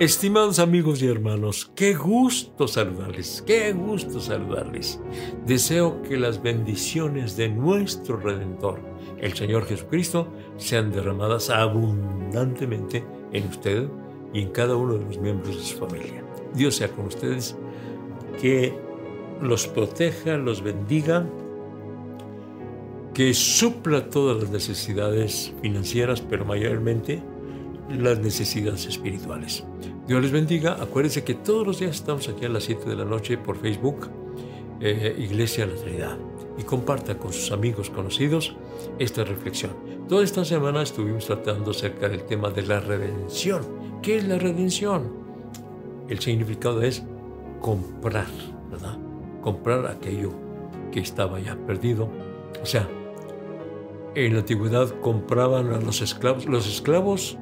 Estimados amigos y hermanos, qué gusto saludarles, qué gusto saludarles. Deseo que las bendiciones de nuestro Redentor, el Señor Jesucristo, sean derramadas abundantemente en usted y en cada uno de los miembros de su familia. Dios sea con ustedes, que los proteja, los bendiga, que supla todas las necesidades financieras, pero mayormente las necesidades espirituales. Dios les bendiga. Acuérdense que todos los días estamos aquí a las 7 de la noche por Facebook, eh, Iglesia La Trinidad. Y comparta con sus amigos conocidos esta reflexión. Toda esta semana estuvimos tratando acerca del tema de la redención. ¿Qué es la redención? El significado es comprar, ¿verdad? Comprar aquello que estaba ya perdido. O sea, en la antigüedad compraban a los esclavos. Los esclavos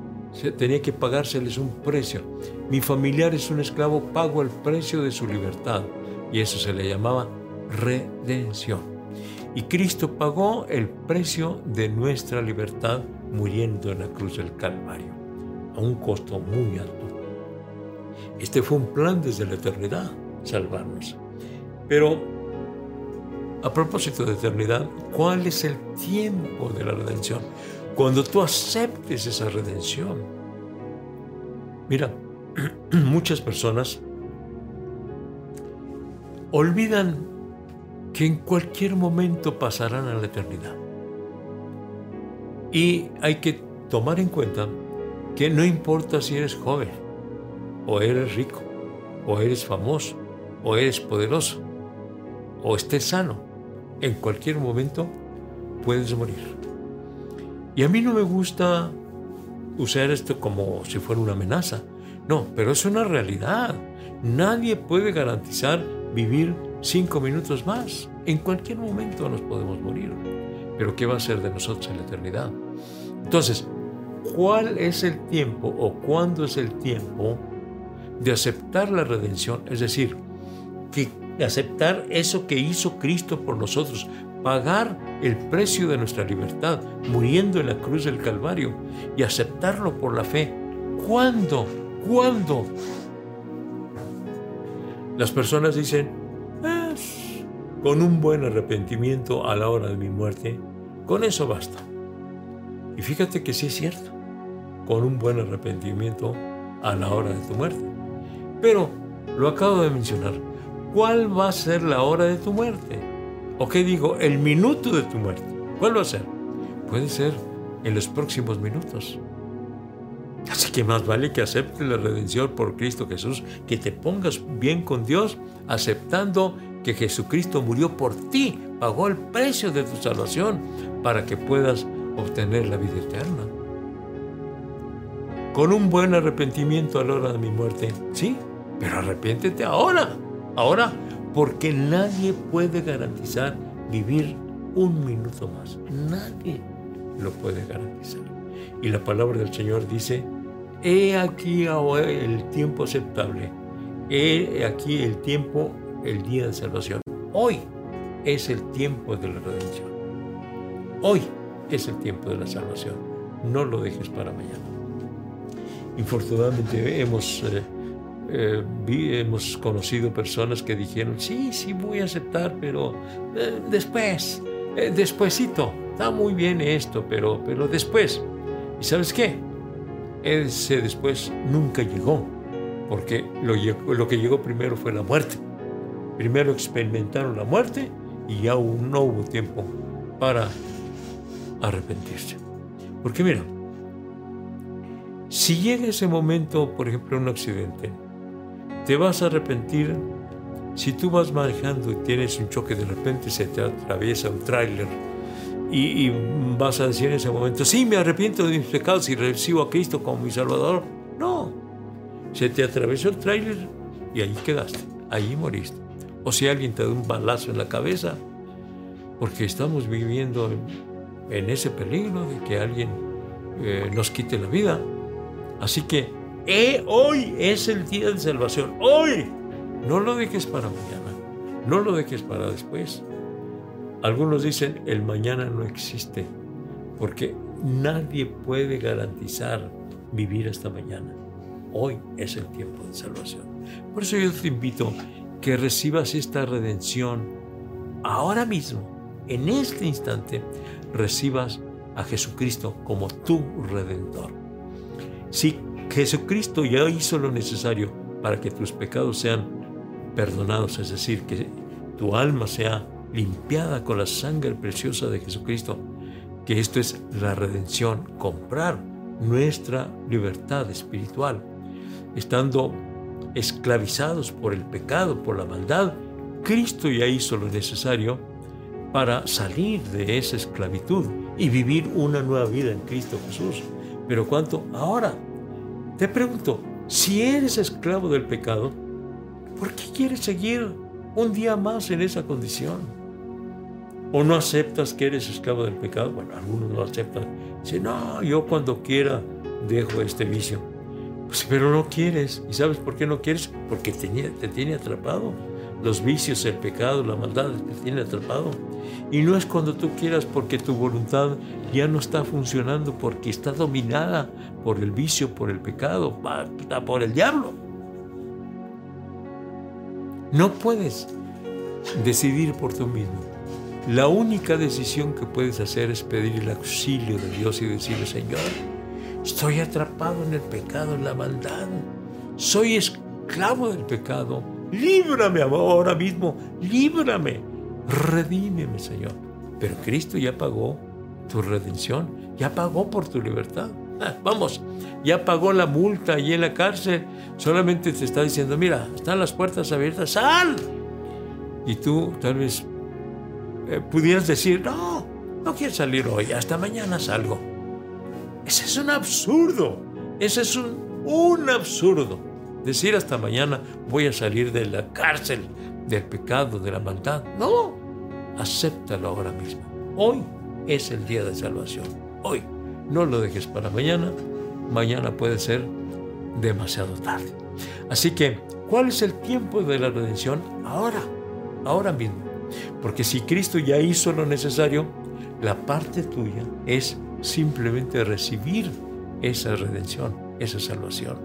tenía que pagárseles un precio. Mi familiar es un esclavo, pago el precio de su libertad. Y eso se le llamaba redención. Y Cristo pagó el precio de nuestra libertad muriendo en la cruz del Calvario, a un costo muy alto. Este fue un plan desde la eternidad, salvarnos. Pero, a propósito de eternidad, ¿cuál es el tiempo de la redención? Cuando tú aceptes esa redención. Mira, muchas personas olvidan que en cualquier momento pasarán a la eternidad. Y hay que tomar en cuenta que no importa si eres joven, o eres rico, o eres famoso, o eres poderoso, o estés sano, en cualquier momento puedes morir. Y a mí no me gusta usar esto como si fuera una amenaza. No, pero es una realidad. Nadie puede garantizar vivir cinco minutos más. En cualquier momento nos podemos morir. Pero ¿qué va a ser de nosotros en la eternidad? Entonces, ¿cuál es el tiempo o cuándo es el tiempo de aceptar la redención? Es decir, que aceptar eso que hizo Cristo por nosotros, pagar el precio de nuestra libertad, muriendo en la cruz del Calvario y aceptarlo por la fe. ¿Cuándo? ¿Cuándo? Las personas dicen, con un buen arrepentimiento a la hora de mi muerte, con eso basta. Y fíjate que sí es cierto, con un buen arrepentimiento a la hora de tu muerte. Pero, lo acabo de mencionar, ¿cuál va a ser la hora de tu muerte? ¿O qué digo? El minuto de tu muerte. ¿Cuál va a ser? Puede ser en los próximos minutos. Así que más vale que aceptes la redención por Cristo Jesús, que te pongas bien con Dios, aceptando que Jesucristo murió por ti, pagó el precio de tu salvación para que puedas obtener la vida eterna. Con un buen arrepentimiento a la hora de mi muerte, sí, pero arrepiéntete ahora, ahora, porque nadie puede garantizar vivir un minuto más. Nadie lo puede garantizar. Y la palabra del Señor dice, he aquí el tiempo aceptable, he aquí el tiempo, el día de salvación. Hoy es el tiempo de la redención. Hoy es el tiempo de la salvación. No lo dejes para mañana. Infortunadamente hemos... Eh, eh, hemos conocido personas que dijeron, sí, sí, voy a aceptar, pero eh, después, eh, despuésito, está muy bien esto, pero, pero después. ¿Y sabes qué? Ese después nunca llegó, porque lo, lo que llegó primero fue la muerte. Primero experimentaron la muerte y ya no hubo tiempo para arrepentirse. Porque mira, si llega ese momento, por ejemplo, un accidente, te vas a arrepentir si tú vas manejando y tienes un choque de repente se te atraviesa un tráiler y, vas a decir en ese momento, sí, me arrepiento de mis pecados y recibo a Cristo como mi Salvador. No, se te atravesó el tráiler y ahí quedaste, ahí moriste. O si alguien te da un balazo en la cabeza, porque estamos viviendo en, ese peligro de que alguien eh, nos quite la vida. Así que eh, hoy es el día de salvación. Hoy. No lo dejes para mañana. No lo dejes para después. Algunos dicen, el mañana no existe. Porque nadie puede garantizar vivir hasta mañana. Hoy es el tiempo de salvación. Por eso yo te invito que recibas esta redención ahora mismo, en este instante, recibas a Jesucristo como tu redentor. Si Jesucristo ya hizo lo necesario para que tus pecados sean perdonados, es decir, que tu alma sea limpiada con la sangre preciosa de Jesucristo, que esto es la redención, comprar nuestra libertad espiritual, estando esclavizados por el pecado, por la maldad, Cristo ya hizo lo necesario para salir de esa esclavitud y vivir una nueva vida en Cristo Jesús. Pero ¿cuánto? Ahora, te pregunto, si eres esclavo del pecado, ¿por qué quieres seguir un día más en esa condición? ¿O no aceptas que eres esclavo del pecado? Bueno, algunos no aceptan. Dicen, no, yo cuando quiera dejo este vicio. Pues, pero no quieres. ¿Y sabes por qué no quieres? Porque te tiene atrapado. Los vicios, el pecado, la maldad te tiene atrapado. Y no es cuando tú quieras porque tu voluntad ya no está funcionando, porque está dominada por el vicio, por el pecado, por el diablo. No puedes decidir por tú mismo. La única decisión que puedes hacer es pedir el auxilio de Dios y decirle, Señor, estoy atrapado en el pecado, en la maldad. Soy esclavo del pecado. Líbrame ahora mismo, líbrame. Redímeme, Señor. Pero Cristo ya pagó tu redención, ya pagó por tu libertad. Ah, vamos, ya pagó la multa y en la cárcel. Solamente te está diciendo, mira, están las puertas abiertas, sal. Y tú tal vez eh, pudieras decir, no, no quiero salir hoy, hasta mañana salgo. Ese es un absurdo, ese es un, un absurdo. Decir hasta mañana voy a salir de la cárcel del pecado, de la maldad. No, acéptalo ahora mismo. Hoy es el día de salvación. Hoy. No lo dejes para mañana. Mañana puede ser demasiado tarde. Así que, ¿cuál es el tiempo de la redención? Ahora, ahora mismo. Porque si Cristo ya hizo lo necesario, la parte tuya es simplemente recibir esa redención, esa salvación,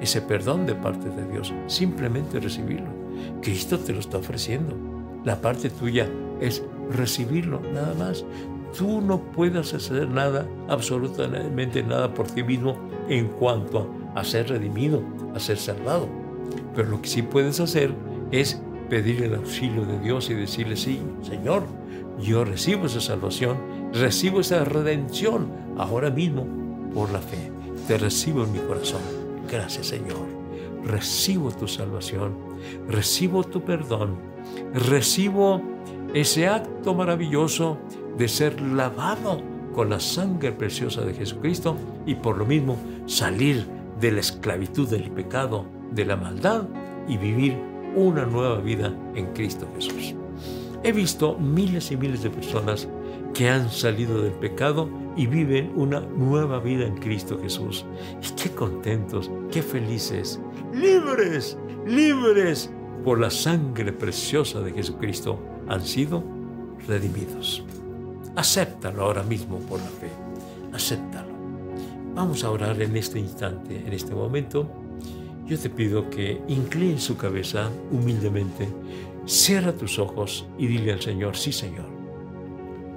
ese perdón de parte de Dios. Simplemente recibirlo. Cristo te lo está ofreciendo. La parte tuya es recibirlo, nada más. Tú no puedes hacer nada, absolutamente nada por ti mismo en cuanto a, ser redimido, a ser salvado. Pero lo que sí puedes hacer es pedir el auxilio de Dios y decirle, sí, Señor, yo recibo esa salvación, recibo esa redención ahora mismo por la fe. Te recibo en mi corazón. Gracias, Señor. Recibo tu salvación, recibo tu perdón, recibo ese acto maravilloso de ser lavado con la sangre preciosa de Jesucristo y por lo mismo salir de la esclavitud del pecado, de la maldad y vivir una nueva vida en Cristo Jesús. He visto miles y miles de personas que han salido del pecado y viven una nueva vida en Cristo Jesús. Y qué contentos, qué felices, libres, libres por la sangre preciosa de Jesucristo han sido redimidos. Acéptalo ahora mismo por la fe. Acéptalo. Vamos a orar en este instante, en este momento yo te pido que incline su cabeza humildemente, cierra tus ojos y dile al Señor, sí Señor,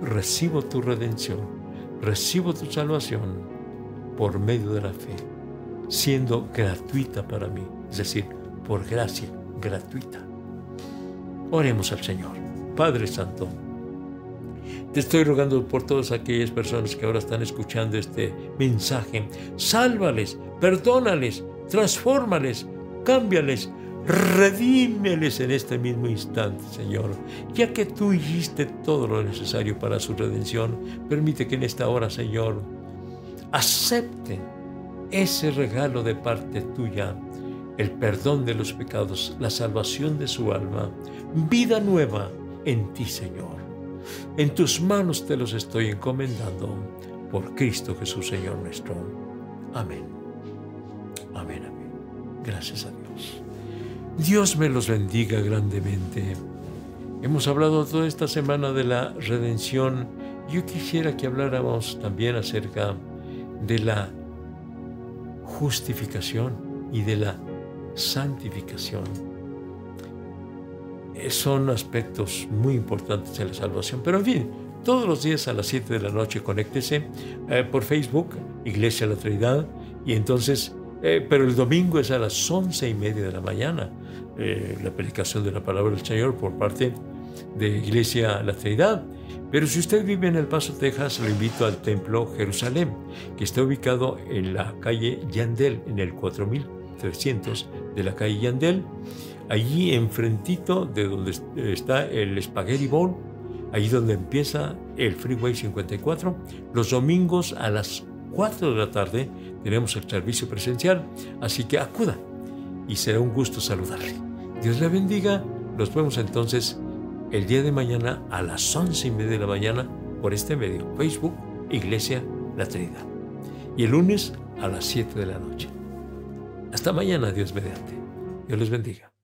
recibo tu redención, recibo tu salvación por medio de la fe, siendo gratuita para mí, es decir, por gracia gratuita. Oremos al Señor. Padre Santo, te estoy rogando por todas aquellas personas que ahora están escuchando este mensaje. Sálvales, perdónales, transfórmales, cámbiales, redímeles en este mismo instante, Señor. Ya que tú hiciste todo lo necesario para su redención, permite que en esta hora, Señor, acepten ese regalo de parte tuya, el perdón de los pecados, la salvación de su alma, vida nueva en ti, Señor. En tus manos te los estoy encomendando por Cristo Jesús, Señor nuestro. Amén. Amén, amén. Gracias a Dios. Dios me los bendiga grandemente. Hemos hablado toda esta semana de la redención. Yo quisiera que habláramos también acerca de la justificación y de la santificación. Eh, son aspectos muy importantes de la salvación. Pero en fin, todos los días a las 7 de la noche conéctese eh, por Facebook, Iglesia la Trinidad, y entonces, eh, pero el domingo es a las once y media de la mañana, la predicación de la palabra del Señor por parte de Iglesia La Trinidad. Pero si usted vive en El Paso, Texas, lo invito al Templo Jerusalén, que está ubicado en la calle Yandel, en el 4300 de la calle Yandel, allí enfrentito de donde está el Spaghetti Bowl, allí donde empieza el Freeway 54. Los domingos a las 4 de la tarde tenemos el servicio presencial, así que acuda y será un gusto saludarle. Dios le bendiga. Nos vemos entonces el día de mañana a las once y media de la mañana por este medio, Facebook, Iglesia La Trinidad. Y el lunes a las 7 de la noche. Hasta mañana, Dios mediante. Dios les bendiga.